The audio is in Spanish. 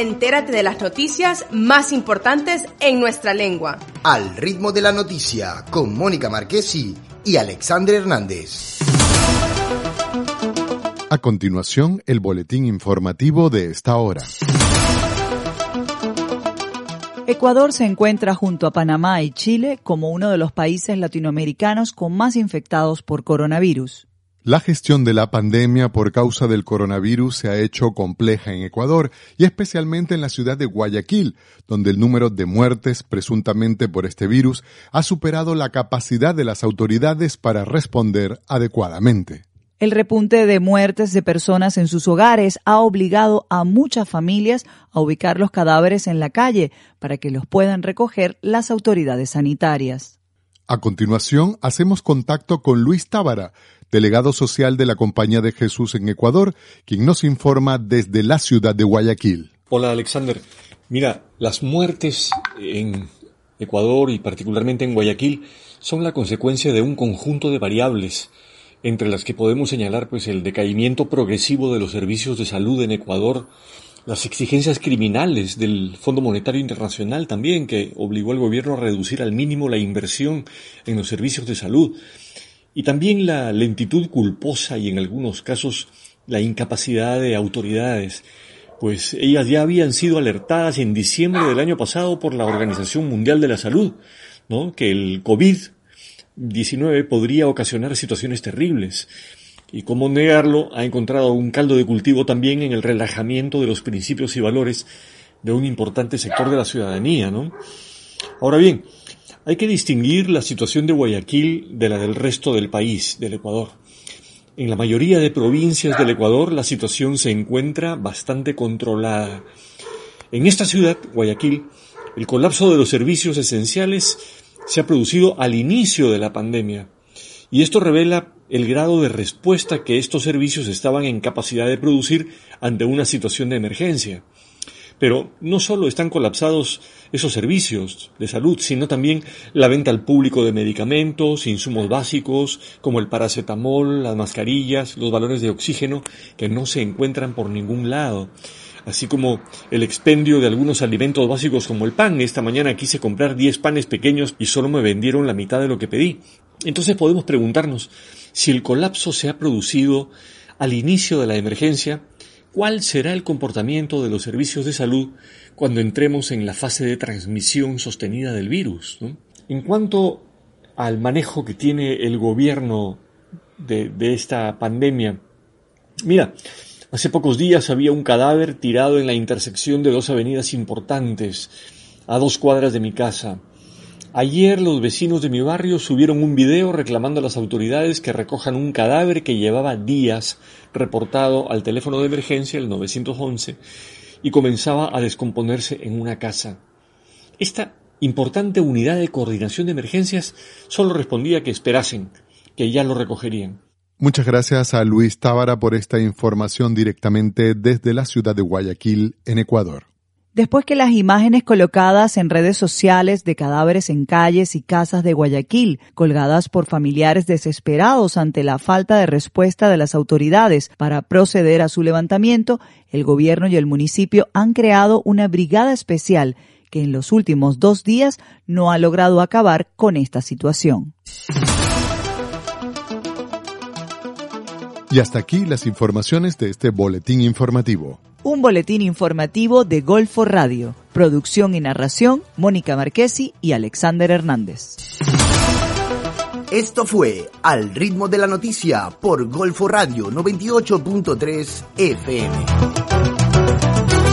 entérate de las noticias más importantes en nuestra lengua. Al ritmo de la noticia, con Mónica Marquesi y Alexander Hernández. A continuación, el boletín informativo de esta hora. Ecuador se encuentra junto a Panamá y Chile como uno de los países latinoamericanos con más infectados por coronavirus. La gestión de la pandemia por causa del coronavirus se ha hecho compleja en Ecuador y especialmente en la ciudad de Guayaquil, donde el número de muertes presuntamente por este virus ha superado la capacidad de las autoridades para responder adecuadamente. El repunte de muertes de personas en sus hogares ha obligado a muchas familias a ubicar los cadáveres en la calle para que los puedan recoger las autoridades sanitarias. A continuación, hacemos contacto con Luis Tábara, delegado social de la Compañía de Jesús en Ecuador, quien nos informa desde la ciudad de Guayaquil. Hola Alexander. Mira, las muertes en Ecuador y particularmente en Guayaquil son la consecuencia de un conjunto de variables entre las que podemos señalar pues el decaimiento progresivo de los servicios de salud en Ecuador, las exigencias criminales del Fondo Monetario Internacional también, que obligó al gobierno a reducir al mínimo la inversión en los servicios de salud, y también la lentitud culposa y en algunos casos la incapacidad de autoridades, pues ellas ya habían sido alertadas en diciembre del año pasado por la Organización Mundial de la Salud, ¿no? que el COVID 19 podría ocasionar situaciones terribles. Y cómo negarlo, ha encontrado un caldo de cultivo también en el relajamiento de los principios y valores de un importante sector de la ciudadanía, ¿no? Ahora bien, hay que distinguir la situación de Guayaquil de la del resto del país, del Ecuador. En la mayoría de provincias del Ecuador la situación se encuentra bastante controlada. En esta ciudad, Guayaquil, el colapso de los servicios esenciales se ha producido al inicio de la pandemia. Y esto revela el grado de respuesta que estos servicios estaban en capacidad de producir ante una situación de emergencia. Pero no solo están colapsados esos servicios de salud, sino también la venta al público de medicamentos, insumos básicos, como el paracetamol, las mascarillas, los valores de oxígeno, que no se encuentran por ningún lado así como el expendio de algunos alimentos básicos como el pan. Esta mañana quise comprar 10 panes pequeños y solo me vendieron la mitad de lo que pedí. Entonces podemos preguntarnos si el colapso se ha producido al inicio de la emergencia, ¿cuál será el comportamiento de los servicios de salud cuando entremos en la fase de transmisión sostenida del virus? En cuanto al manejo que tiene el gobierno de, esta pandemia, mira, Hace pocos días había un cadáver tirado en la intersección de dos avenidas importantes, a dos cuadras de mi casa. Ayer los vecinos de mi barrio subieron un video reclamando a las autoridades que recojan un cadáver que llevaba días reportado al teléfono de emergencia, el 911, y comenzaba a descomponerse en una casa. Esta importante unidad de coordinación de emergencias solo respondía que esperasen, que ya lo recogerían. Muchas gracias a Luis Tábara por esta información directamente desde la ciudad de Guayaquil, en Ecuador. Después que las imágenes colocadas en redes sociales de cadáveres en calles y casas de Guayaquil, colgadas por familiares desesperados ante la falta de respuesta de las autoridades para proceder a su levantamiento, el gobierno y el municipio han creado una brigada especial que en los últimos dos días no ha logrado acabar con esta situación. Y hasta aquí las informaciones de este boletín informativo. Un boletín informativo de Golfo Radio. Producción y narración, Mónica Marquesi y Alexander Hernández. Esto fue Al ritmo de la noticia por Golfo Radio 98.3 FM.